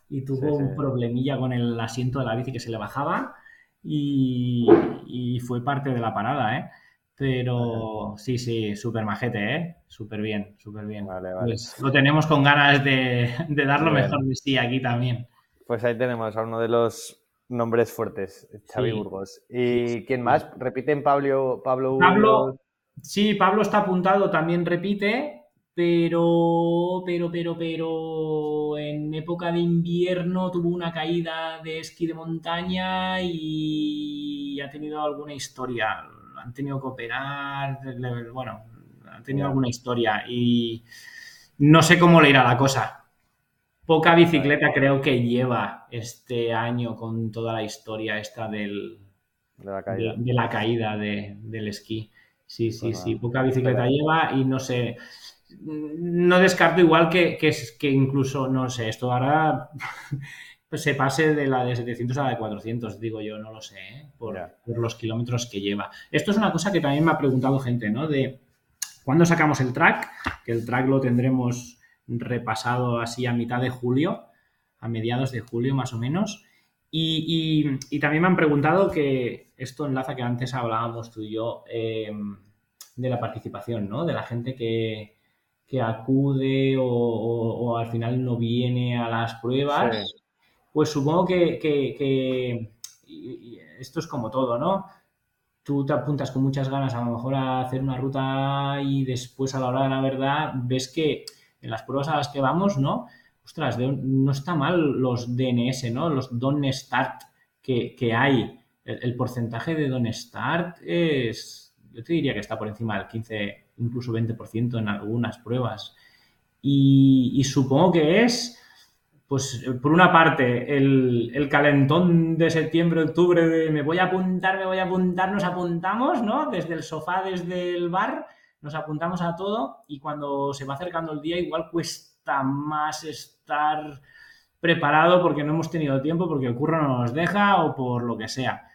Y tuvo un problemilla con el asiento de la bici que se le bajaba y, y fue parte de la parada, ¿eh? Pero sí, sí, súper majete, ¿eh? Súper bien, súper bien. Vale, vale. Pues lo tenemos con ganas de, de dar lo mejor de sí aquí también. Pues ahí tenemos a uno de los nombres fuertes, Xavi Burgos. ¿Y quién más? ¿Repiten Pablo? Pablo, Pablo sí, Pablo está apuntado, también repite, pero, pero, pero, pero en época de invierno tuvo una caída de esquí de montaña y ha tenido alguna historia han tenido que operar, bueno, han tenido alguna historia y no sé cómo le irá la cosa. Poca bicicleta creo que lleva este año con toda la historia esta del, de la caída, de, la caída del esquí. Sí, sí, pues sí, poca bicicleta lleva y no sé, no descarto igual que, que, que incluso, no sé, esto ahora pues se pase de la de 700 a la de 400, digo yo, no lo sé, ¿eh? por, los kilómetros que lleva. Esto es una cosa que también me ha preguntado gente, ¿no? De cuándo sacamos el track, que el track lo tendremos repasado así a mitad de julio, a mediados de julio más o menos. Y, también me han preguntado que esto enlaza que antes hablábamos tú y yo em, de la participación, ¿no? De la gente que, acude o, al final no viene a las pruebas pues supongo que, esto es como todo, ¿no? Tú te apuntas con muchas ganas a lo mejor a hacer una ruta y después a la hora de la verdad ves que en las pruebas a las que vamos, ¿no? Ostras, no está mal los DNS, ¿no? Los Don't Start que, hay el, porcentaje de Don Start es, yo te diría que está por encima del 15, incluso 20% en algunas pruebas. Y, supongo que es, pues, por una parte, el, calentón de septiembre, octubre, de me voy a apuntar, me voy a apuntar, nos apuntamos, ¿no? Desde el sofá, desde el bar, nos apuntamos a todo y cuando se va acercando el día igual cuesta más estar preparado porque no hemos tenido tiempo, porque el curro no nos deja o por lo que sea.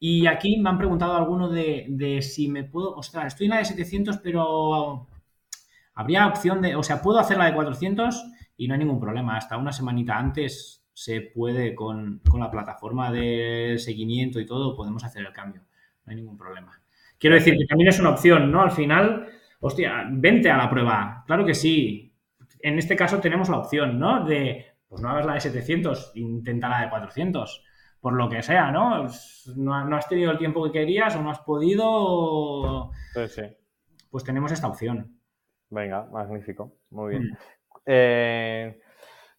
Y aquí me han preguntado alguno de, de si me puedo, ostras, estoy en la de 700, pero habría opción de, o sea, puedo hacer la de 400 y no hay ningún problema. Hasta una semanita antes se puede con, con la plataforma de seguimiento y todo, podemos hacer el cambio. No hay ningún problema. Quiero decir que también es una opción, ¿no? Al final, hostia, vente a la prueba. Claro que sí. En este caso tenemos la opción, ¿no? De, pues no hagas la de 700, intenta la de 400 por lo que sea, ¿no? ¿no? has tenido el tiempo que querías o no has podido. Sí, sí. Pues tenemos esta opción. Venga, magnífico. Muy bien. Mm. Eh,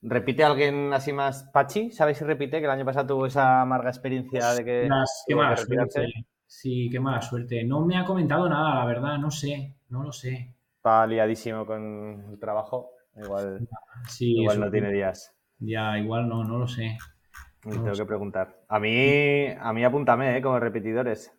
¿Repite alguien así más Pachi? ¿Sabéis si repite? Que el año pasado tuvo esa amarga experiencia de que. qué mala suerte. Sí, qué mala suerte. No me ha comentado nada, la verdad, no sé, no lo sé. Está liadísimo con el trabajo. Igual, igual no tiene días. Ya, igual no, no lo sé tengo que preguntar. A mí, a mí apúntame, ¿eh? Como repetidores.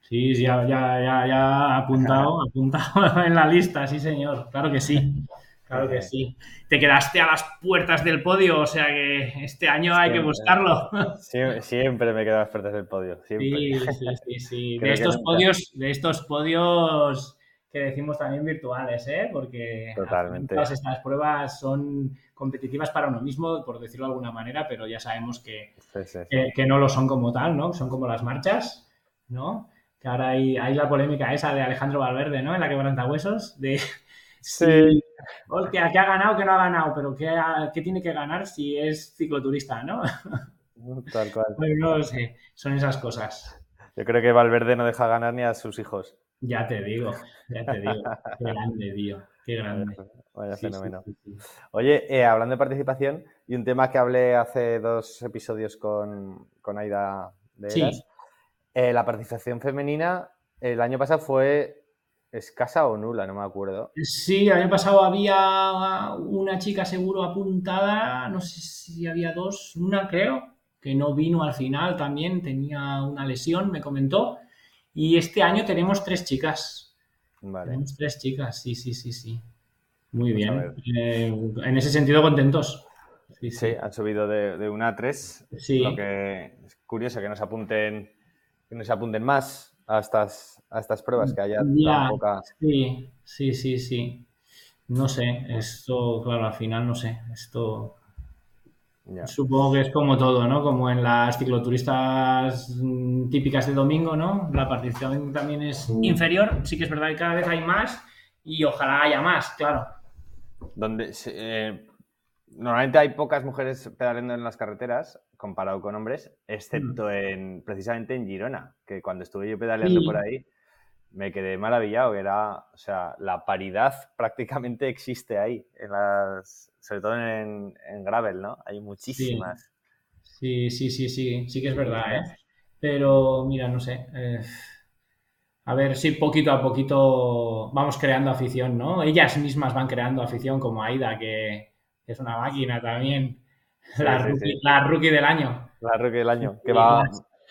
Sí, sí, ya, ya, ya, ya apuntado, apuntado en la lista, sí, señor. Claro que sí. Claro que sí. Te quedaste a las puertas del podio, o sea que este año hay que buscarlo. Siempre, me quedo a las puertas del podio. Sí, sí, sí, sí. De estos podios, de estos podios que decimos también virtuales, ¿eh? Porque todas estas pruebas son competitivas para uno mismo, por decirlo de alguna manera, pero ya sabemos que, que, no lo son como tal, ¿no? Son como las marchas, ¿no? Que ahora hay, hay la polémica esa de Alejandro Valverde, ¿no? En la quebranta huesos, de sí. Que ha ganado, que no ha ganado, pero ¿qué, ¿qué, tiene que ganar si es cicloturista, ¿no? Tal cual. no lo sé, son esas cosas. Yo creo que Valverde no deja ganar ni a sus hijos. Ya te digo, ya te digo. Qué grande, tío. Qué grande. Vaya fenómeno. Oye, eh, hablando de participación, y un tema que hablé hace dos episodios con, Aida de Eras, eh, la participación femenina el año pasado fue escasa o nula, no me acuerdo. Sí, el año pasado había una chica seguro apuntada, no sé si había dos, una creo, que no vino al final también, tenía una lesión, me comentó. Y este año tenemos tres chicas. Vale. Tenemos tres chicas, sí, sí, sí, sí. Muy bien. Eh, en ese sentido, contentos. Sí, sí. han subido de, una a tres. Sí. Lo que es curioso que nos apunten, que nos apunten más a estas, a estas pruebas, que haya tan poca. Sí, sí, sí, sí. No sé, esto, claro, al final no sé. Esto Supongo que es como todo, ¿no? Como en las cicloturistas típicas de domingo, ¿no? La participación también es mm. inferior. Sí que es verdad que cada vez hay más y ojalá haya más, claro. Donde eh, normalmente hay pocas mujeres pedaleando en las carreteras comparado con hombres, excepto mm. en precisamente en Girona, que cuando estuve yo pedaleando por ahí me quedé maravillado. Era, o sea, la paridad prácticamente existe ahí, en las, sobre todo en, gravel, ¿no? Hay muchísimas. Sí. sí, sí, sí, sí, que es verdad, ¿eh? Pero mira, no sé. Eh, a ver si poquito a poquito vamos creando afición, ¿no? Ellas mismas van creando afición, como Aida, que, es una máquina también. la, rookie, del año. La rookie del año, que va...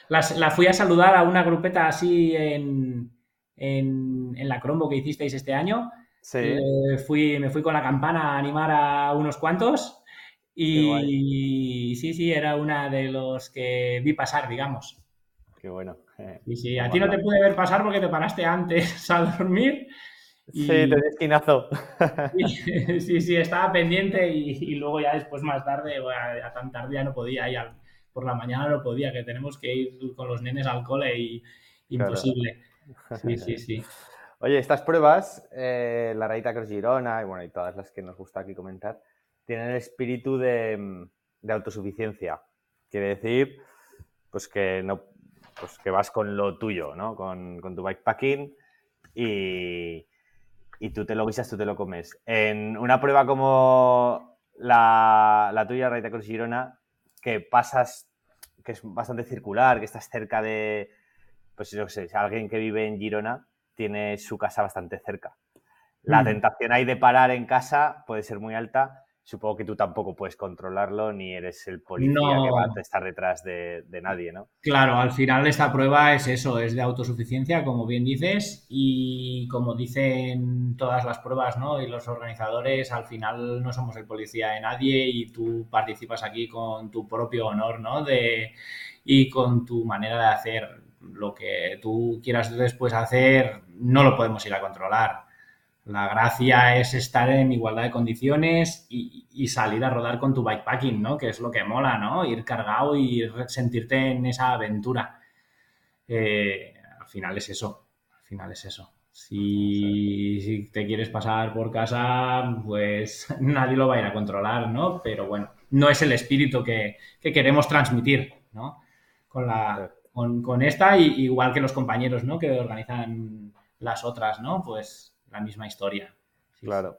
la fui a saludar a una grupeta así en, en, la Crombo que hicisteis este año. Sí. Eh, fui, me fui con la campana a animar a unos cuantos y sí, sí, era una de los que vi pasar, digamos. Qué bueno. Y sí, a ti no te pude ver pasar porque te paraste antes a dormir. Sí, te di esquinazo. sí, sí, estaba pendiente y, luego ya después más tarde, a, tan tarde ya no podía, ya por la mañana no podía, que tenemos que ir con los nenes al cole y imposible. Sí, sí, sí. Oye, estas pruebas, eh, la Raita Cross Girona y bueno, y todas las que nos gusta aquí comentar, tienen el espíritu de, autosuficiencia. Quiere decir, pues que no, pues que vas con lo tuyo, ¿no? Con, tu bikepacking y, y tú te lo guisas, tú te lo comes. En una prueba como la, la tuya, Raita Cross Girona, que pasas que es bastante circular, que estás cerca de, pues yo sé, alguien que vive en Girona tiene su casa bastante cerca. La mm. tentación ahí de parar en casa puede ser muy alta. Supongo que tú tampoco puedes controlarlo ni eres el policía que va a estar detrás de, nadie, ¿no? Claro, al final esta prueba es eso, es de autosuficiencia, como bien dices, y como dicen todas las pruebas, ¿no? Y los organizadores, al final no somos el policía de nadie y tú participas aquí con tu propio honor, ¿no? De, y con tu manera de hacer lo que tú quieras después hacer, no lo podemos ir a controlar la gracia es estar en igualdad de condiciones y, salir a rodar con tu bikepacking, ¿no? Que es lo que mola, ¿no? Ir cargado y sentirte en esa aventura. Eh, al final es eso. Al final es eso. Si, te quieres pasar por casa, pues nadie lo va a ir a controlar, ¿no? Pero bueno, no es el espíritu que, queremos transmitir, ¿no? Con, la, con, esta, igual que los compañeros, ¿no? Que organizan las otras, ¿no? Pues la misma historia. claro.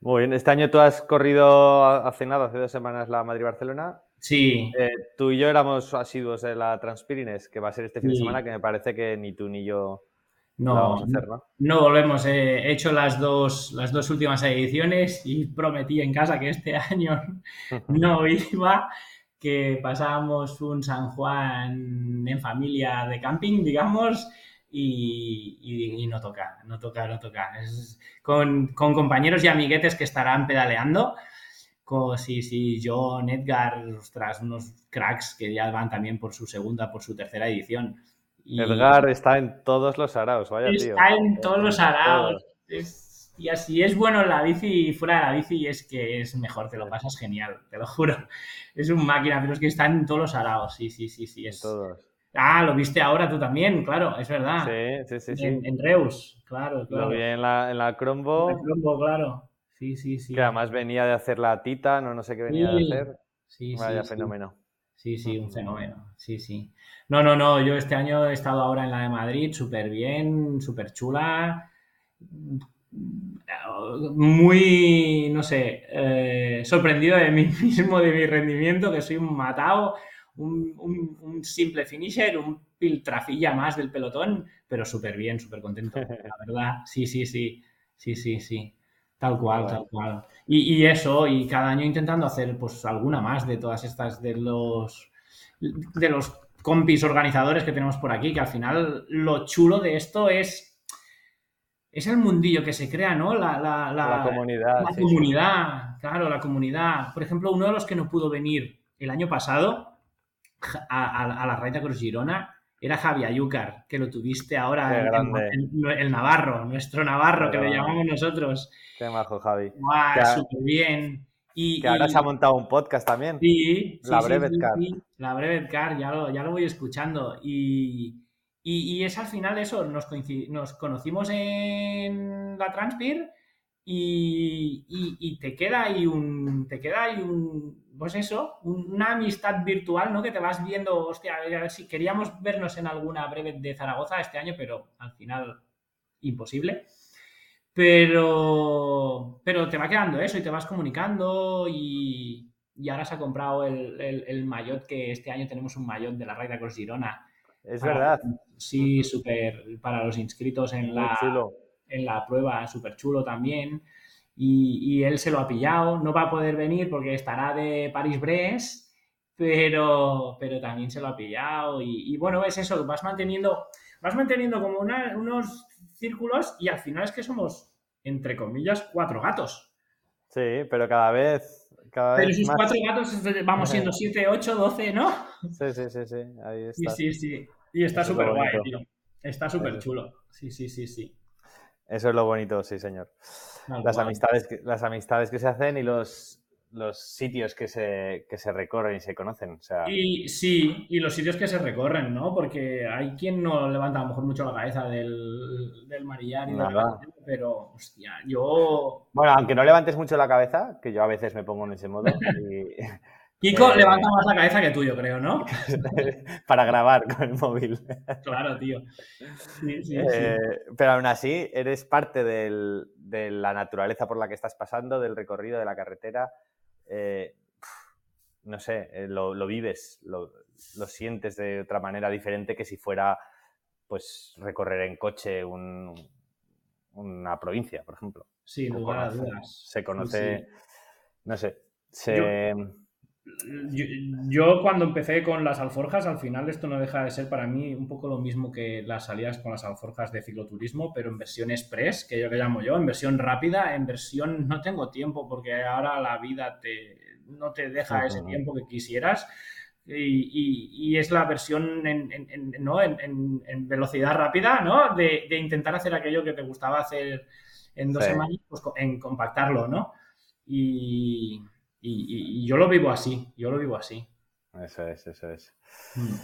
Muy bien, este año tú has corrido hace nada, hace dos semanas, la Madrid-Barcelona. Sí. Eh, tú y yo éramos asiduos de la Transpirines, que va a ser este fin de semana, que me parece que ni tú ni yo no, vamos a hacer, ¿no? No volvemos. he hecho las dos, las dos últimas ediciones y prometí en casa que este año no iba, que pasábamos un San Juan en familia de camping, digamos, y, no toca, no toca, no toca. con, compañeros y amiguetes que estarán pedaleando. Como si, si John, Edgar, ostras, unos cracks que ya van también por su segunda, por su tercera edición. Edgar está en todos los araos, vaya está tío. Está en todos los araos. y así es bueno la bici y fuera de la bici es que es mejor, te lo pasas genial, te lo juro. Es un máquina, pero es que está en todos los araos, sí, sí, sí, sí. Es, todos. Ah, lo viste ahora tú también, claro, es verdad. Sí, sí, sí. En, Reus, claro, claro. Lo vi en la, en la Crombo. En la Crombo, claro. Sí, sí, sí. Que además venía de hacer la Tita, no, no sé qué venía de hacer. Sí, Vaya fenómeno. Sí, sí, un fenómeno. Sí, sí. No, no, no. Yo este año he estado ahora en la de Madrid, súper bien, súper chula. Muy, no sé, eh, sorprendido de mí mismo, de mi rendimiento, que soy un matado un, simple finisher, un piltrafilla más del pelotón, pero súper bien, súper contento, la verdad. Sí, sí, sí, sí, sí, sí. Tal cual, tal cual. Y, eso, y cada año intentando hacer pues alguna más de todas estas, de los, de los compis organizadores que tenemos por aquí, que al final lo chulo de esto es es el mundillo que se crea, ¿no? La, la, comunidad. La comunidad, claro, la comunidad. Por ejemplo, uno de los que no pudo venir el año pasado a, la Raita Cruz Girona era Javi Ayúcar, que lo tuviste ahora, el, Navarro, nuestro Navarro, que lo llamamos nosotros. Qué majo, Javi. súper bien. Y, que ahora se ha montado un podcast también. Sí, la Brevet Car. la Brevet Car, ya lo, ya lo voy escuchando. Y, y, es al final eso, nos, nos conocimos en la Transpir y, te queda ahí un, te queda ahí un, pues eso, una amistad virtual, ¿no? Que te vas viendo, hostia, a ver si queríamos vernos en alguna breve de Zaragoza este año, pero al final imposible. Pero, pero te va quedando eso y te vas comunicando y, ahora se ha comprado el, el, maillot que este año tenemos un maillot de la Raida Cross Girona. Es verdad. Sí, súper para los inscritos en la, en la prueba, súper chulo también y, él se lo ha pillado. No va a poder venir porque estará de París-Brest, pero, pero también se lo ha pillado. Y, bueno, es eso, vas manteniendo, vas manteniendo como unos círculos y al final es que somos, entre comillas, cuatro gatos. Sí, pero cada vez... Cada pero esos cuatro gatos vamos siendo siete, ocho, doce, ¿no? Sí, sí, sí, sí. Ahí está. Sí, sí, sí. Y está súper guay, tío. Está súper chulo. Sí, sí, sí, sí. Eso es lo bonito, sí, señor. Las, amistades, las amistades que se hacen y los, los sitios que se, que se recorren y se conocen. Y sí, y los sitios que se recorren, ¿no? Porque hay quien no levanta a lo mejor mucho la cabeza del, del marillar y pero hostia, yo. Bueno, aunque no levantes mucho la cabeza, que yo a veces me pongo en ese modo. Y... Kiko eh, levanta más la cabeza que tú, yo creo, ¿no? Para grabar con el móvil. Claro, tío. Eh, pero aún así, eres parte de la naturaleza por la que estás pasando, del recorrido de la carretera. Eh, no sé, eh, lo, lo vives, lo, lo, sientes de otra manera diferente que si fuera, pues, recorrer en coche un, una provincia, por ejemplo. Sí, lugar a dudas. Se conoce, no sé, se... Yo, cuando empecé con las alforjas, al final esto no deja de ser para mí un poco lo mismo que las salidas con las alforjas de cicloturismo, pero en versión express, que yo le llamo yo, en versión rápida, en versión no tengo tiempo porque ahora la vida te, no te deja ese tiempo que quisieras. Y, es la versión en, en, velocidad rápida, ¿no? De, intentar hacer aquello que te gustaba hacer en dos semanas, pues en compactarlo, ¿no? Y, y, yo lo vivo así, yo lo vivo así. Eso es, eso es. Mm.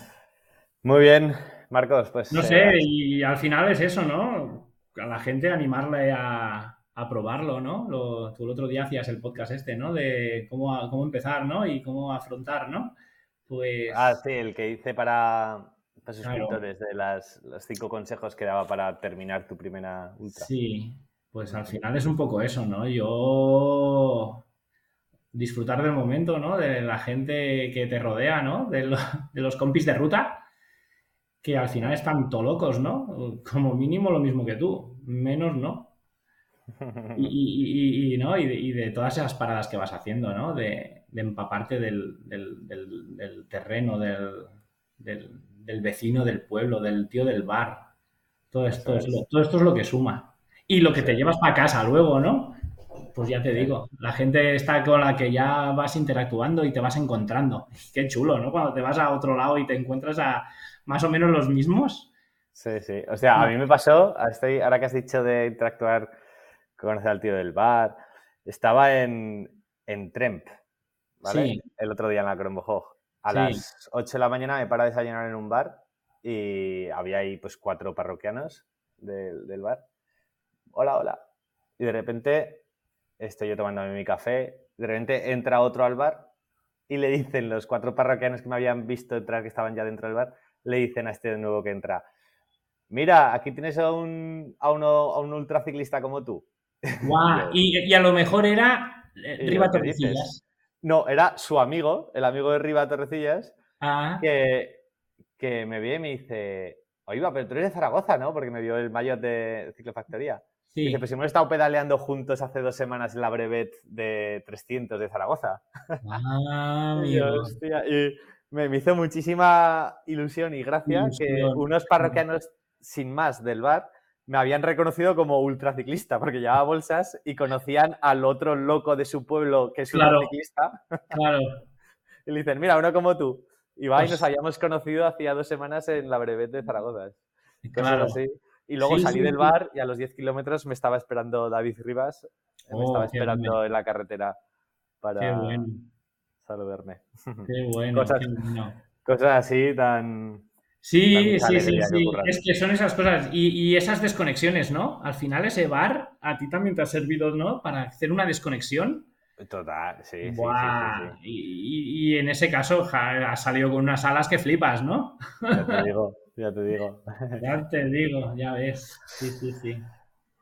Muy bien, Marcos, pues... No sé, eh, y al final es eso, ¿no? A la gente animarle a, a probarlo, ¿no? Lo, tú el otro día hacías el podcast este, ¿no? De cómo, cómo empezar, ¿no? Y cómo afrontar, ¿no? Pues... Ah, sí, el que hice para, para suscriptores de las, los cinco consejos que daba para terminar tu primera ultra. Sí, pues al final es un poco eso, ¿no? Yo disfrutar del momento, ¿no? De la gente que te rodea, ¿no? De, los compis de ruta, que al final están todo locos, ¿no? Como mínimo lo mismo que tú, menos no. Y, ¿no? y, de, todas esas paradas que vas haciendo, ¿no? De, empaparte del, terreno, del, vecino del pueblo, del tío del bar. Todo esto, es lo, todo esto es lo que suma. Y lo que te llevas para casa luego, ¿no? Pues ya te digo, la gente está con la que ya vas interactuando y te vas encontrando. Qué chulo, ¿no? Cuando te vas a otro lado y te encuentras a más o menos los mismos. Sí, sí. O sea, a mí me pasó, ahora que has dicho de interactuar, conocer al tío del bar, estaba en, en Tremp, ¿vale? El otro día en la Kronbohog. A las 8 de la mañana me para a desayunar en un bar y había ahí pues cuatro parroquianos del bar. Hola, hola. Y de repente estoy yo tomándome mi café, de repente entra otro al bar y le dicen los cuatro parroquianos que me habían visto entrar, que estaban ya dentro del bar, le dicen a este de nuevo que entra, mira, aquí tienes a un, a uno, a un ultraciclista como tú. y, a lo mejor era eh, Riva Torrecillas. No, era su amigo, el amigo de Riva Torrecillas, ah. que, que me ve y me dice, oiga, pero tú eres de Zaragoza, ¿no? Porque me vio el mayor de Ciclofactoría. Dice, pues si hemos estado pedaleando juntos hace dos semanas en la brevet de 300 de Zaragoza. Ah, y, y me, hizo muchísima ilusión y gracia que unos parroquianos sin más del bar me habían reconocido como ultraciclista porque llevaba bolsas y conocían al otro loco de su pueblo que es ultraciclista. Claro. y le dicen, mira, uno como tú. Y va y pues nos habíamos conocido hacía dos semanas en la brevet de Zaragoza. Claro. Y luego salí del bar y a los 10 kilómetros me estaba esperando David Rivas. me oh, estaba esperando en la carretera para saludarme. Qué bueno. Cosas, así tan. Sí, sí, sí, sí. Es que son esas cosas y, esas desconexiones, ¿no? Al final ese bar a ti también te ha servido, ¿no? Para hacer una desconexión. Total, sí, sí, y, y, en ese caso ha salido con unas alas que flipas, ¿no? Ya te digo. Ya te digo. Ya te digo, ya ves. Sí, sí, sí.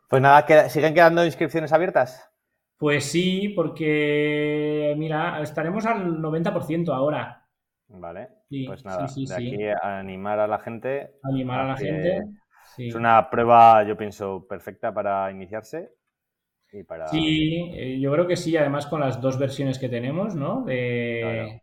Pues nada, ¿siguen quedando inscripciones abiertas? Pues sí, porque mira, estaremos al 90% ahora. Vale, pues nada, de aquí a animar a la gente. Animar a, la gente. Es una prueba, yo pienso, perfecta para iniciarse. Y para... Sí, eh, yo creo que sí, además con las dos versiones que tenemos, ¿no? De,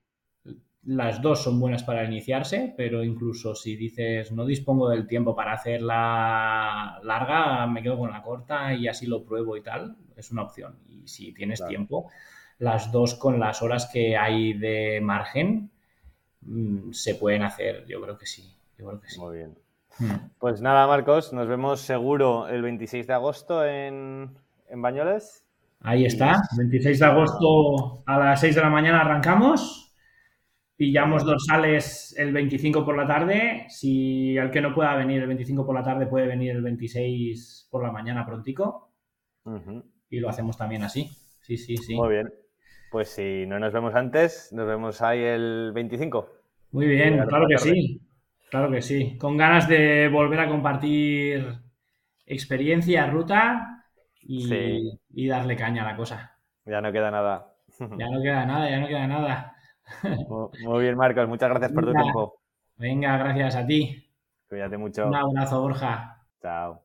las dos son buenas para iniciarse, pero incluso si dices no dispongo del tiempo para hacerla larga, me quedo con la corta y así lo pruebo y tal, es una opción. Y si tienes tiempo, las dos con las horas que hay de margen mm, se pueden hacer, yo creo que sí. Yo creo que sí. Muy bien. Hmm. Pues nada, Marcos, nos vemos seguro el 26 de agosto en, en Bañoles. Ahí está, 26 de agosto a las 6 de la mañana arrancamos. Pillamos dorsales el 25 por la tarde. Si al que no pueda venir el 25 por la tarde puede venir el 26 por la mañana prontico. Y lo hacemos también así. Sí, sí, sí. Muy bien. Pues si no nos vemos antes, nos vemos ahí el 25. Muy bien, claro que sí. Claro que sí. Con ganas de volver a compartir experiencia, ruta y, y darle caña a la cosa. Ya no queda nada. Ya no queda nada, ya no queda nada. Muy bien, Marcos. Muchas gracias por tu tiempo. Venga, gracias a ti. Cuídate mucho. Un abrazo, Borja. Chao.